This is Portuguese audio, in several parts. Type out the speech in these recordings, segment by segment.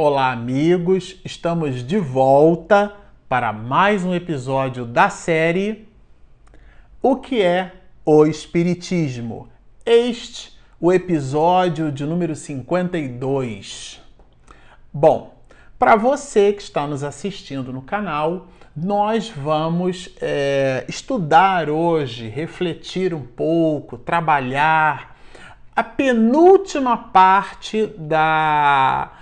Olá, amigos! Estamos de volta para mais um episódio da série O que é o Espiritismo? Este o episódio de número 52. Bom, para você que está nos assistindo no canal, nós vamos é, estudar hoje, refletir um pouco, trabalhar a penúltima parte da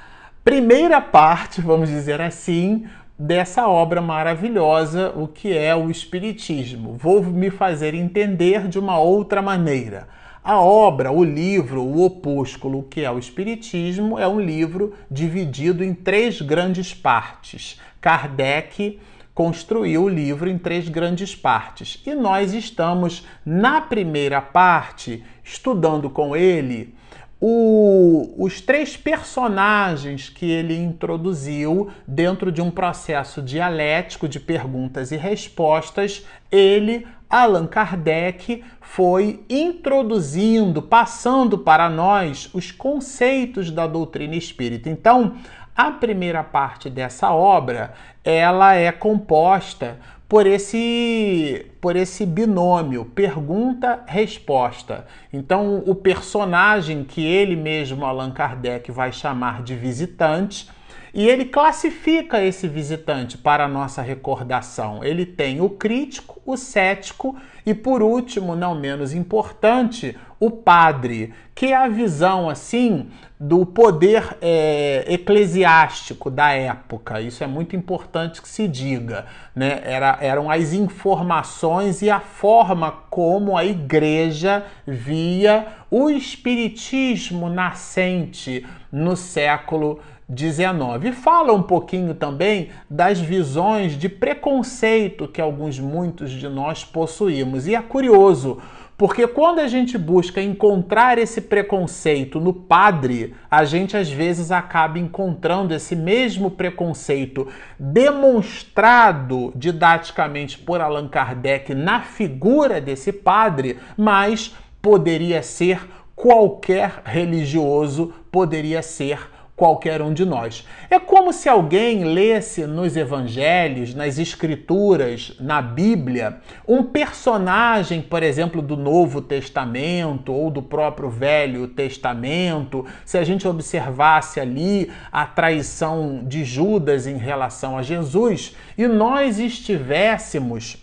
primeira parte, vamos dizer assim, dessa obra maravilhosa, o que é o Espiritismo. Vou me fazer entender de uma outra maneira. A obra, o livro, o opúsculo, que é o Espiritismo, é um livro dividido em três grandes partes. Kardec construiu o livro em três grandes partes e nós estamos na primeira parte estudando com ele o, os três personagens que ele introduziu dentro de um processo dialético de perguntas e respostas, ele, Allan Kardec, foi introduzindo, passando para nós os conceitos da doutrina espírita. Então, a primeira parte dessa obra, ela é composta por esse por esse binômio pergunta-resposta. Então, o personagem que ele mesmo Allan Kardec vai chamar de visitante, e ele classifica esse visitante para a nossa recordação. Ele tem o crítico, o cético e, por último, não menos importante, o padre, que é a visão assim do poder é, eclesiástico da época. Isso é muito importante que se diga. Né? Era, eram as informações e a forma como a igreja via o espiritismo nascente no século 19. E fala um pouquinho também das visões de preconceito que alguns, muitos de nós possuímos. E é curioso, porque quando a gente busca encontrar esse preconceito no padre, a gente às vezes acaba encontrando esse mesmo preconceito demonstrado didaticamente por Allan Kardec na figura desse padre, mas poderia ser qualquer religioso, poderia ser qualquer um de nós. É como se alguém lesse nos evangelhos, nas escrituras, na Bíblia, um personagem, por exemplo, do Novo Testamento ou do próprio Velho Testamento, se a gente observasse ali a traição de Judas em relação a Jesus e nós estivéssemos.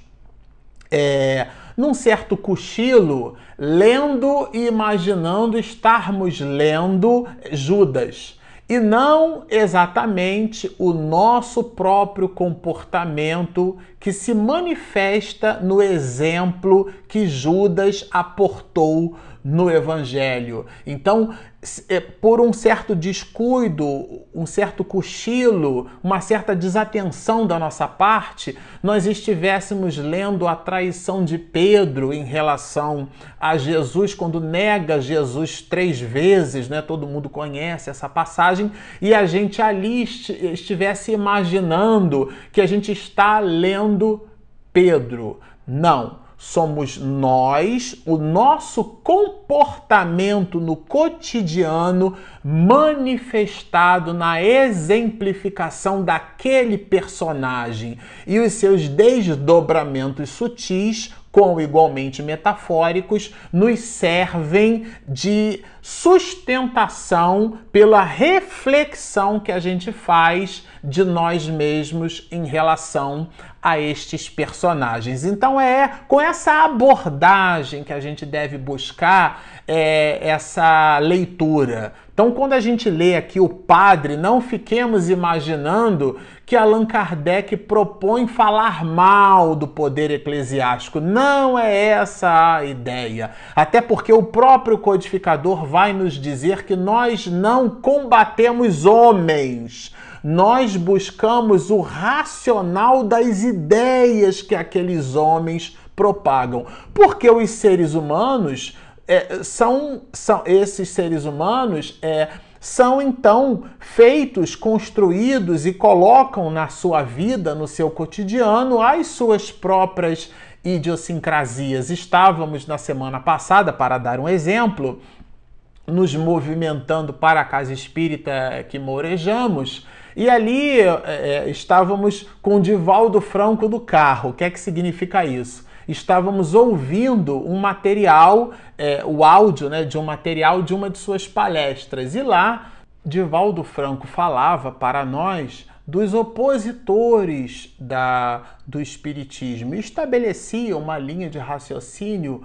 É, num certo cochilo, lendo e imaginando estarmos lendo Judas e não exatamente o nosso próprio comportamento que se manifesta no exemplo que Judas aportou no Evangelho. Então, é, por um certo descuido, um certo cochilo, uma certa desatenção da nossa parte, nós estivéssemos lendo a traição de Pedro em relação a Jesus, quando nega Jesus três vezes, né? Todo mundo conhece essa passagem, e a gente ali estivesse imaginando que a gente está lendo Pedro. Não somos nós, o nosso comportamento no cotidiano manifestado na exemplificação daquele personagem. E os seus desdobramentos sutis com igualmente metafóricos, nos servem de sustentação pela reflexão que a gente faz de nós mesmos em relação a estes personagens. Então é com essa abordagem que a gente deve buscar é, essa leitura. Então, quando a gente lê aqui o padre, não fiquemos imaginando que Allan Kardec propõe falar mal do poder eclesiástico. Não é essa a ideia. Até porque o próprio codificador vai nos dizer que nós não combatemos homens. Nós buscamos o racional das ideias que aqueles homens propagam. Porque os seres humanos é, são, são esses seres humanos é, são então feitos, construídos e colocam na sua vida, no seu cotidiano, as suas próprias idiosincrasias. Estávamos na semana passada, para dar um exemplo, nos movimentando para a casa espírita que morejamos. E ali é, estávamos com o Divaldo Franco do carro. O que é que significa isso? Estávamos ouvindo um material, é, o áudio né, de um material de uma de suas palestras. E lá, Divaldo Franco falava para nós dos opositores da, do Espiritismo. Estabelecia uma linha de raciocínio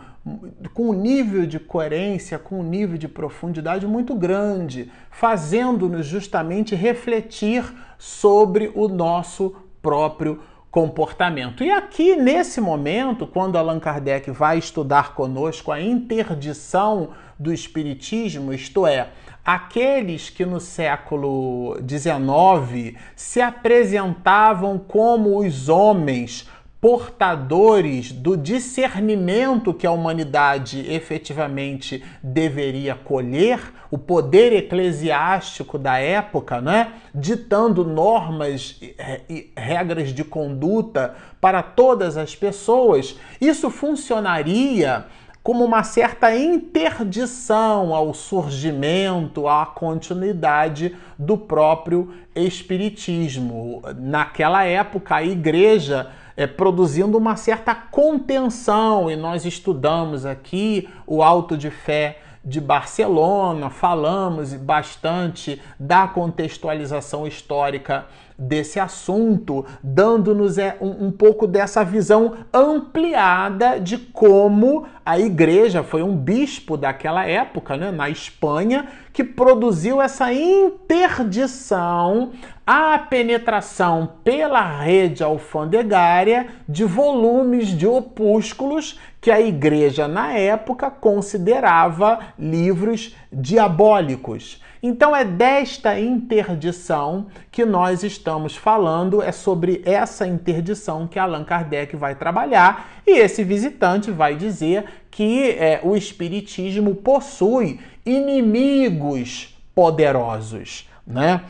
com um nível de coerência, com um nível de profundidade muito grande, fazendo-nos justamente refletir sobre o nosso próprio comportamento. E aqui, nesse momento, quando Allan Kardec vai estudar conosco a interdição do Espiritismo, isto é, aqueles que no século XIX se apresentavam como os homens portadores do discernimento que a humanidade efetivamente deveria colher, o poder eclesiástico da época, né, ditando normas e regras de conduta para todas as pessoas, isso funcionaria como uma certa interdição ao surgimento, à continuidade do próprio espiritismo. Naquela época, a igreja é, produzindo uma certa contenção, e nós estudamos aqui o Alto de Fé de Barcelona, falamos bastante da contextualização histórica desse assunto, dando-nos é, um, um pouco dessa visão ampliada de como a igreja foi um bispo daquela época, né, na Espanha, que produziu essa interdição à penetração pela rede alfandegária de volumes de opúsculos que a igreja na época considerava livros diabólicos. Então é desta interdição que nós estamos falando, é sobre essa interdição que Allan Kardec vai trabalhar, e esse visitante vai dizer que é, o Espiritismo possui inimigos poderosos, né?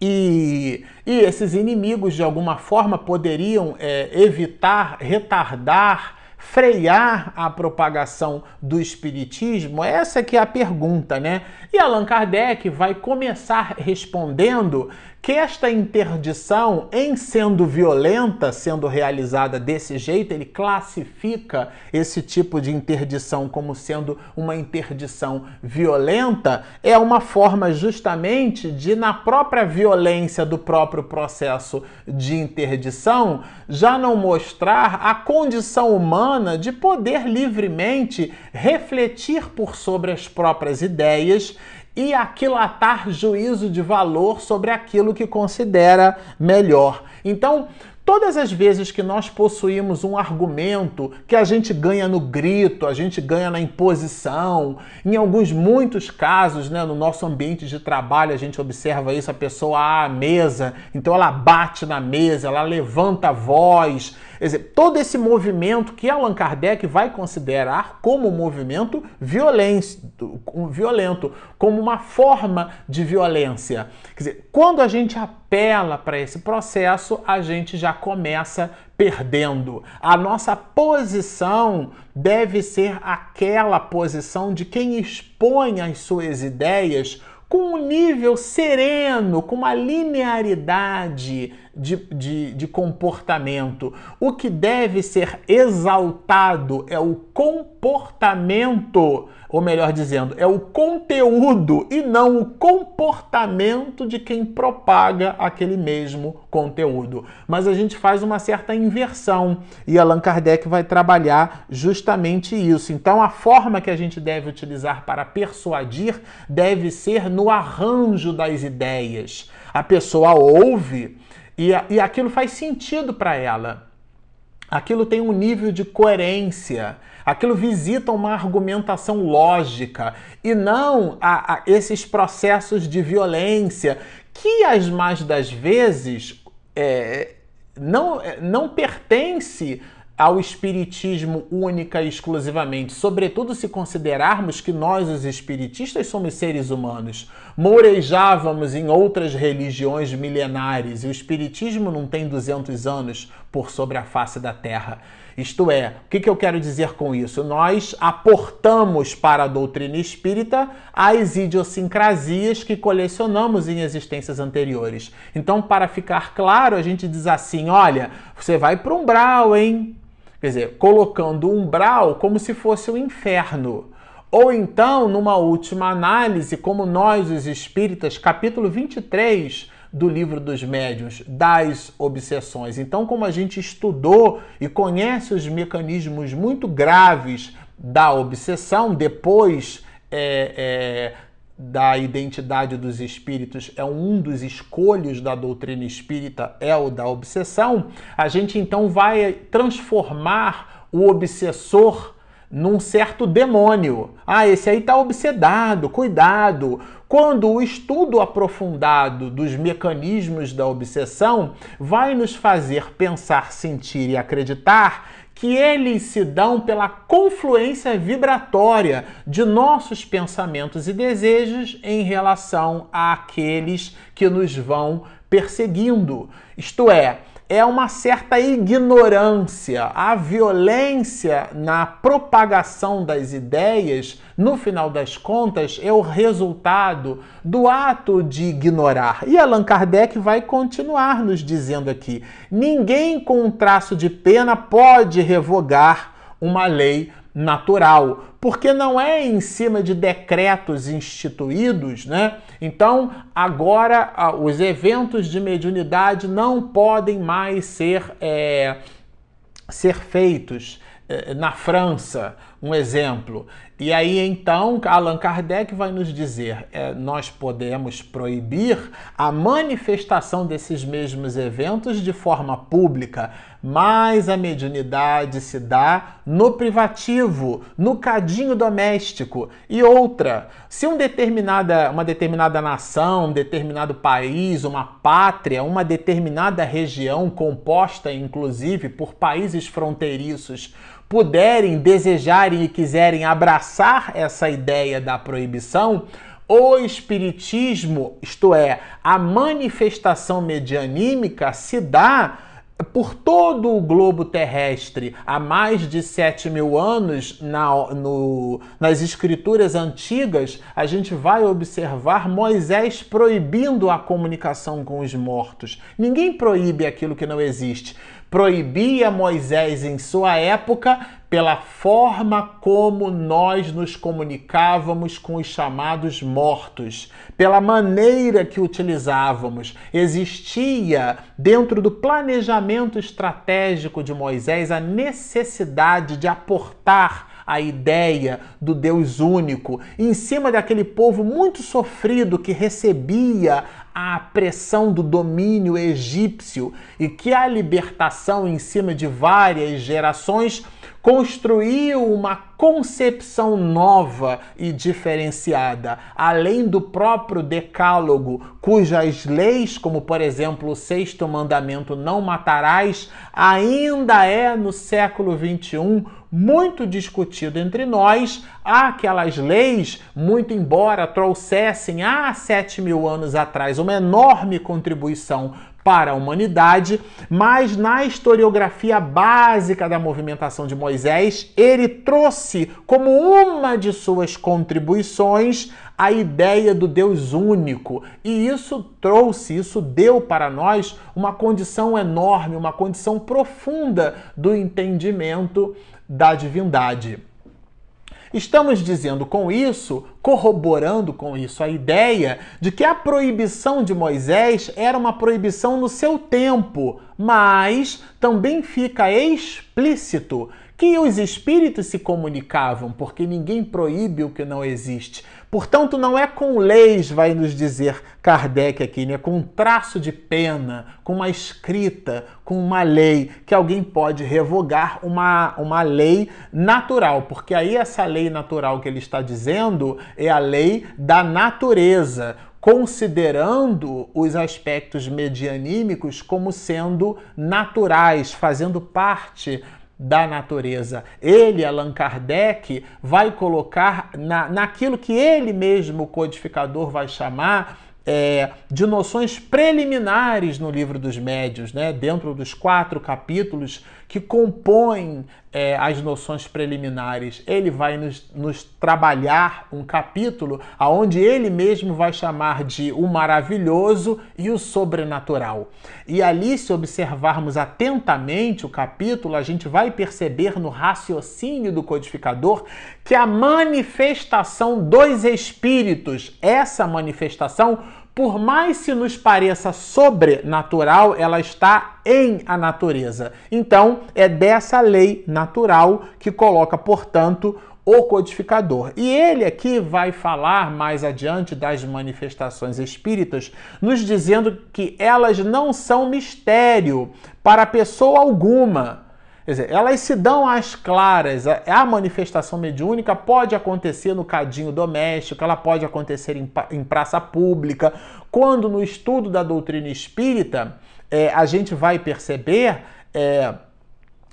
E, e esses inimigos, de alguma forma, poderiam é, evitar, retardar frear a propagação do espiritismo? Essa que é a pergunta, né? E Allan Kardec vai começar respondendo que esta interdição, em sendo violenta, sendo realizada desse jeito, ele classifica esse tipo de interdição como sendo uma interdição violenta, é uma forma justamente de, na própria violência do próprio processo de interdição, já não mostrar a condição humana de poder livremente refletir por sobre as próprias ideias e aquilatar juízo de valor sobre aquilo que considera melhor. Então, Todas as vezes que nós possuímos um argumento que a gente ganha no grito, a gente ganha na imposição, em alguns muitos casos, né, no nosso ambiente de trabalho, a gente observa isso, a pessoa à mesa, então ela bate na mesa, ela levanta a voz, dizer, todo esse movimento que Allan Kardec vai considerar como um movimento violento, como uma forma de violência. Quer dizer, quando a gente apela para esse processo, a gente já começa perdendo. A nossa posição deve ser aquela posição de quem expõe as suas ideias com um nível sereno, com uma linearidade de, de, de, comportamento. O que deve ser exaltado é o comportamento, ou melhor dizendo, é o conteúdo e não o comportamento de quem propaga aquele mesmo conteúdo. Mas a gente faz uma certa inversão e Allan Kardec vai trabalhar justamente isso. Então, a forma que a gente deve utilizar para persuadir deve ser no arranjo das ideias. A pessoa ouve e, e aquilo faz sentido para ela. Aquilo tem um nível de coerência, aquilo visita uma argumentação lógica e não a, a esses processos de violência que, as mais das vezes, é, não, não pertence ao espiritismo única e exclusivamente, sobretudo se considerarmos que nós, os espiritistas, somos seres humanos. mourejávamos em outras religiões milenares e o Espiritismo não tem 200 anos por sobre a face da Terra. Isto é, o que, que eu quero dizer com isso? Nós aportamos para a doutrina espírita as idiosincrasias que colecionamos em existências anteriores. Então, para ficar claro, a gente diz assim: olha, você vai para um umbral, hein? Quer dizer, colocando o umbral como se fosse o inferno. Ou então, numa última análise, como nós, os espíritas, capítulo 23 do livro dos médiuns, das obsessões. Então, como a gente estudou e conhece os mecanismos muito graves da obsessão, depois é, é, da identidade dos espíritos é um dos escolhos da doutrina espírita, é o da obsessão, a gente então vai transformar o obsessor num certo demônio. Ah, esse aí está obsedado, cuidado. Quando o estudo aprofundado dos mecanismos da obsessão vai nos fazer pensar, sentir e acreditar que eles se dão pela confluência vibratória de nossos pensamentos e desejos em relação àqueles que nos vão perseguindo. Isto é, é uma certa ignorância. A violência na propagação das ideias, no final das contas, é o resultado do ato de ignorar. E Allan Kardec vai continuar nos dizendo aqui: ninguém com um traço de pena pode revogar uma lei natural, porque não é em cima de decretos instituídos, né? Então, agora os eventos de mediunidade não podem mais ser, é, ser feitos é, na França, um exemplo. E aí então Allan Kardec vai nos dizer: é, nós podemos proibir a manifestação desses mesmos eventos de forma pública, mas a mediunidade se dá no privativo, no cadinho doméstico. E outra, se um determinada, uma determinada nação, um determinado país, uma pátria, uma determinada região composta inclusive por países fronteiriços puderem, desejarem e quiserem abraçar essa ideia da proibição, o espiritismo, isto é, a manifestação medianímica, se dá por todo o globo terrestre há mais de 7 mil anos, na, no, nas escrituras antigas, a gente vai observar Moisés proibindo a comunicação com os mortos. Ninguém proíbe aquilo que não existe proibia Moisés em sua época pela forma como nós nos comunicávamos com os chamados mortos, pela maneira que utilizávamos. Existia dentro do planejamento estratégico de Moisés a necessidade de aportar a ideia do Deus único em cima daquele povo muito sofrido que recebia a pressão do domínio egípcio e que a libertação em cima de várias gerações construiu uma concepção nova e diferenciada, além do próprio Decálogo, cujas leis, como por exemplo o sexto mandamento, não matarás, ainda é no século 21 muito discutido entre nós, aquelas leis, muito embora trouxessem há sete mil anos atrás uma enorme contribuição para a humanidade, mas na historiografia básica da movimentação de Moisés, ele trouxe como uma de suas contribuições a ideia do Deus único. E isso trouxe, isso deu para nós uma condição enorme, uma condição profunda do entendimento da divindade. Estamos dizendo com isso, corroborando com isso, a ideia de que a proibição de Moisés era uma proibição no seu tempo, mas também fica explícito que os espíritos se comunicavam, porque ninguém proíbe o que não existe. Portanto, não é com leis, vai nos dizer Kardec aqui, né? com um traço de pena, com uma escrita, com uma lei, que alguém pode revogar uma, uma lei natural, porque aí essa lei natural que ele está dizendo é a lei da natureza considerando os aspectos medianímicos como sendo naturais, fazendo parte da natureza. Ele, Allan Kardec, vai colocar na, naquilo que ele mesmo, o codificador, vai chamar é, de noções preliminares no livro dos médios, né? dentro dos quatro capítulos que compõem é, as noções preliminares. Ele vai nos, nos trabalhar um capítulo aonde ele mesmo vai chamar de o maravilhoso e o sobrenatural. E ali, se observarmos atentamente o capítulo, a gente vai perceber no raciocínio do codificador que a manifestação dos espíritos, essa manifestação, por mais se nos pareça sobrenatural, ela está em a natureza. Então, é dessa lei natural que coloca, portanto, o codificador. E ele aqui vai falar mais adiante das manifestações espíritas, nos dizendo que elas não são mistério para pessoa alguma Quer dizer, elas se dão às claras. A manifestação mediúnica pode acontecer no cadinho doméstico, ela pode acontecer em, praça pública. Quando no estudo da doutrina espírita, é, a gente vai perceber. É,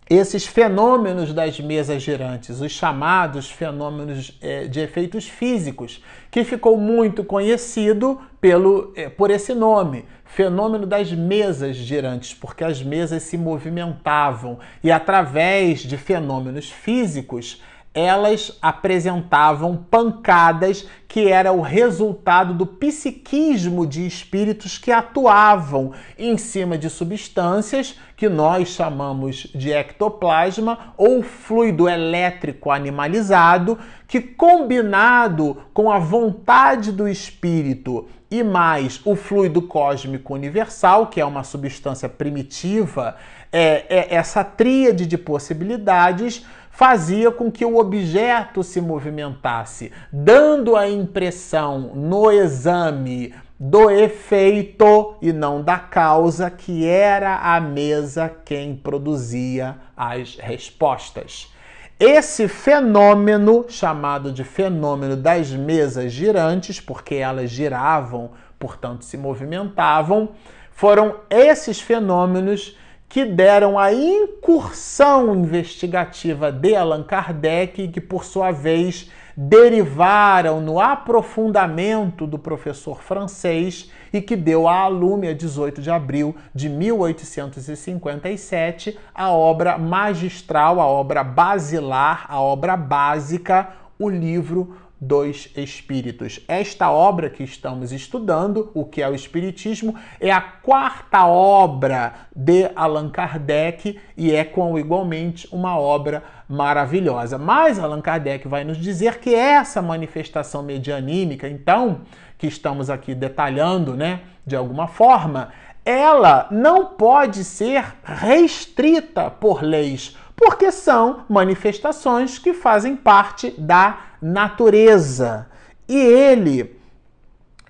esses fenômenos das mesas girantes, os chamados fenômenos é, de efeitos físicos, que ficou muito conhecido pelo, é, por esse nome, fenômeno das mesas girantes, porque as mesas se movimentavam e através de fenômenos físicos elas apresentavam pancadas que era o resultado do psiquismo de espíritos que atuavam em cima de substâncias que nós chamamos de ectoplasma ou fluido elétrico animalizado, que combinado com a vontade do espírito e mais o fluido cósmico universal, que é uma substância primitiva, é, é essa tríade de possibilidades fazia com que o objeto se movimentasse, dando a impressão no exame do efeito e não da causa, que era a mesa quem produzia as respostas. Esse fenômeno, chamado de fenômeno das mesas girantes, porque elas giravam, portanto se movimentavam, foram esses fenômenos que deram a incursão investigativa de Allan Kardec, que por sua vez derivaram no aprofundamento do professor francês e que deu a alume a 18 de abril de 1857 a obra magistral, a obra basilar, a obra básica, o livro dos Espíritos. Esta obra que estamos estudando, o que é o Espiritismo, é a quarta obra de Allan Kardec e é com igualmente uma obra maravilhosa. Mas Allan Kardec vai nos dizer que essa manifestação medianímica, então, que estamos aqui detalhando, né, de alguma forma, ela não pode ser restrita por leis, porque são manifestações que fazem parte da natureza. E ele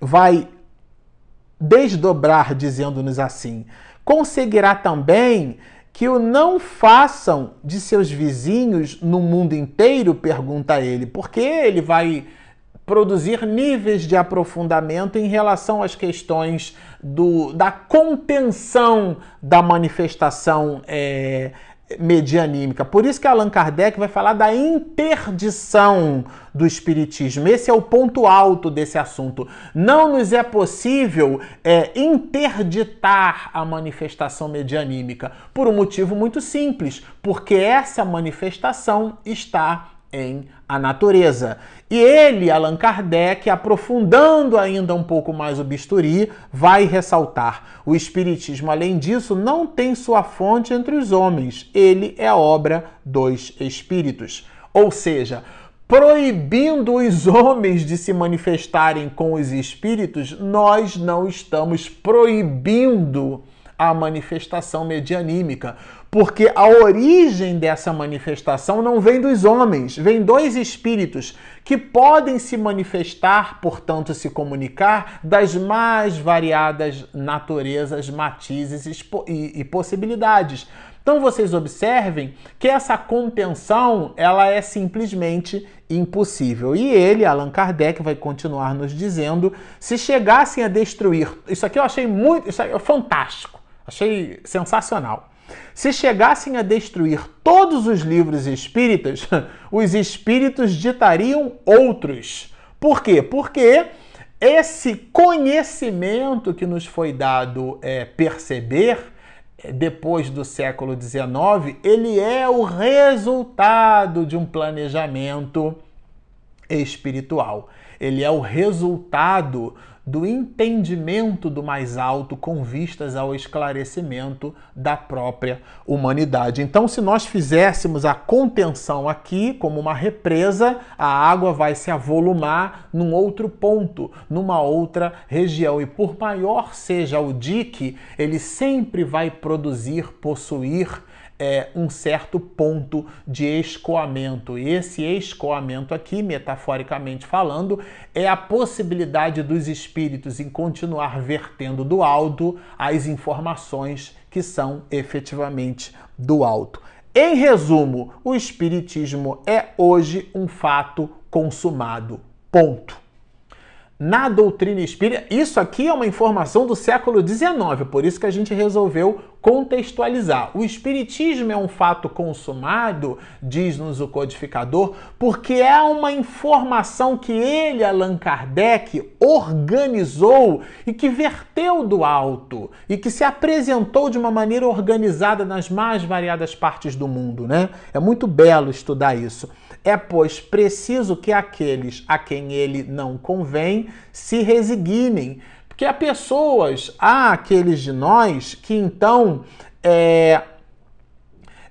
vai desdobrar dizendo-nos assim: conseguirá também que o não façam de seus vizinhos no mundo inteiro? pergunta ele, porque ele vai produzir níveis de aprofundamento em relação às questões do, da contenção da manifestação é, medianímica. Por isso que Allan Kardec vai falar da interdição do espiritismo. Esse é o ponto alto desse assunto. Não nos é possível é, interditar a manifestação medianímica por um motivo muito simples, porque essa manifestação está em a natureza. E ele, Allan Kardec, aprofundando ainda um pouco mais o bisturi, vai ressaltar: o Espiritismo, além disso, não tem sua fonte entre os homens, ele é obra dos Espíritos. Ou seja, proibindo os homens de se manifestarem com os espíritos, nós não estamos proibindo a manifestação medianímica, porque a origem dessa manifestação não vem dos homens, vem dos espíritos que podem se manifestar, portanto, se comunicar das mais variadas naturezas, matizes e, possibilidades. Então vocês observem que essa contenção ela é simplesmente impossível. E ele, Allan Kardec, vai continuar nos dizendo: se chegassem a destruir, isso aqui eu achei muito, isso é fantástico, achei sensacional. Se chegassem a destruir todos os livros espíritas, os espíritos ditariam outros. Por quê? Porque esse conhecimento que nos foi dado é, perceber é, depois do século XIX, ele é o resultado de um planejamento espiritual. Ele é o resultado do entendimento do mais alto com vistas ao esclarecimento da própria humanidade. Então, se nós fizéssemos a contenção aqui como uma represa, a água vai se avolumar num outro ponto, numa outra região. E por maior seja o dique, ele sempre vai produzir, possuir é, um certo ponto de escoamento. E esse escoamento aqui, metaforicamente falando, é a possibilidade dos espíritos em continuar vertendo do alto as informações que são efetivamente do alto. Em resumo, o espiritismo é hoje um fato consumado. Ponto na doutrina espírita. Isso aqui é uma informação do século XIX, por isso que a gente resolveu contextualizar. O espiritismo é um fato consumado, diz-nos o codificador, porque é uma informação que ele, Allan Kardec, organizou e que verteu do alto e que se apresentou de uma maneira organizada nas mais variadas partes do mundo, né? É muito belo estudar isso. É, pois, preciso que aqueles a quem ele não convém se resignem. Porque há pessoas, há aqueles de nós que então é,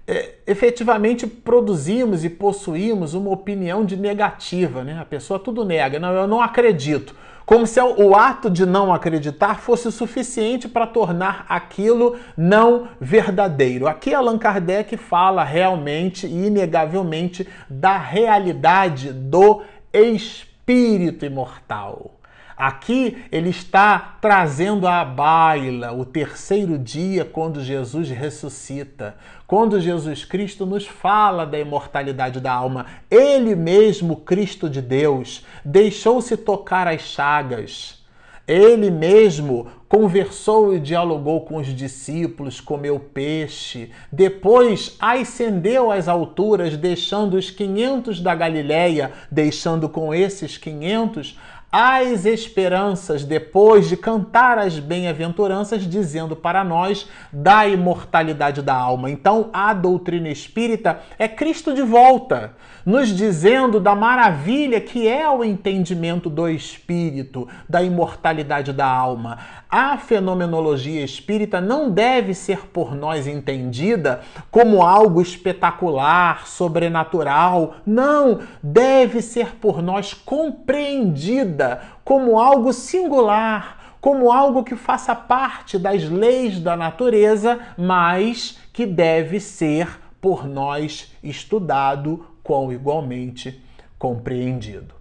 é, efetivamente produzimos e possuímos uma opinião de negativa, né? A pessoa tudo nega, não, eu não acredito como se o ato de não acreditar fosse suficiente para tornar aquilo não verdadeiro. Aqui Allan Kardec fala realmente e inegavelmente da realidade do espírito imortal. Aqui ele está trazendo à baila o terceiro dia quando Jesus ressuscita, quando Jesus Cristo nos fala da imortalidade da alma. Ele mesmo, Cristo de Deus, deixou-se tocar as chagas. Ele mesmo conversou e dialogou com os discípulos, comeu peixe, depois ascendeu às alturas, deixando os 500 da Galileia, deixando com esses 500 as esperanças depois de cantar as bem-aventuranças, dizendo para nós da imortalidade da alma. Então, a doutrina espírita é Cristo de volta, nos dizendo da maravilha que é o entendimento do espírito, da imortalidade da alma. A fenomenologia espírita não deve ser por nós entendida como algo espetacular, sobrenatural. Não, deve ser por nós compreendida como algo singular, como algo que faça parte das leis da natureza, mas que deve ser por nós estudado com igualmente compreendido.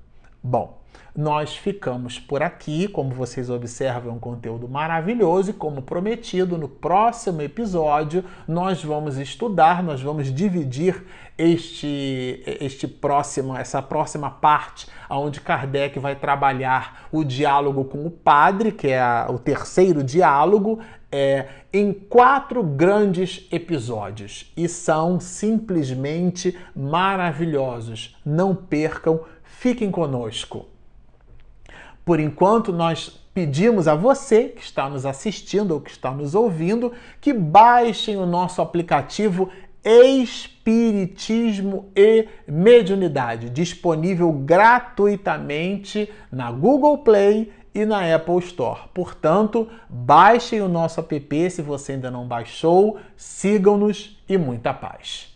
Bom, nós ficamos por aqui. Como vocês observam, é um conteúdo maravilhoso e, como prometido, no próximo episódio nós vamos estudar, nós vamos dividir este, este próximo, essa próxima parte, onde Kardec vai trabalhar o diálogo com o padre, que é a, o terceiro diálogo, é, em quatro grandes episódios e são simplesmente maravilhosos. Não percam, fiquem conosco. Por enquanto, nós pedimos a você que está nos assistindo ou que está nos ouvindo que baixem o nosso aplicativo Espiritismo e Mediunidade, disponível gratuitamente na Google Play e na Apple Store. Portanto, baixem o nosso app se você ainda não baixou, sigam-nos e muita paz.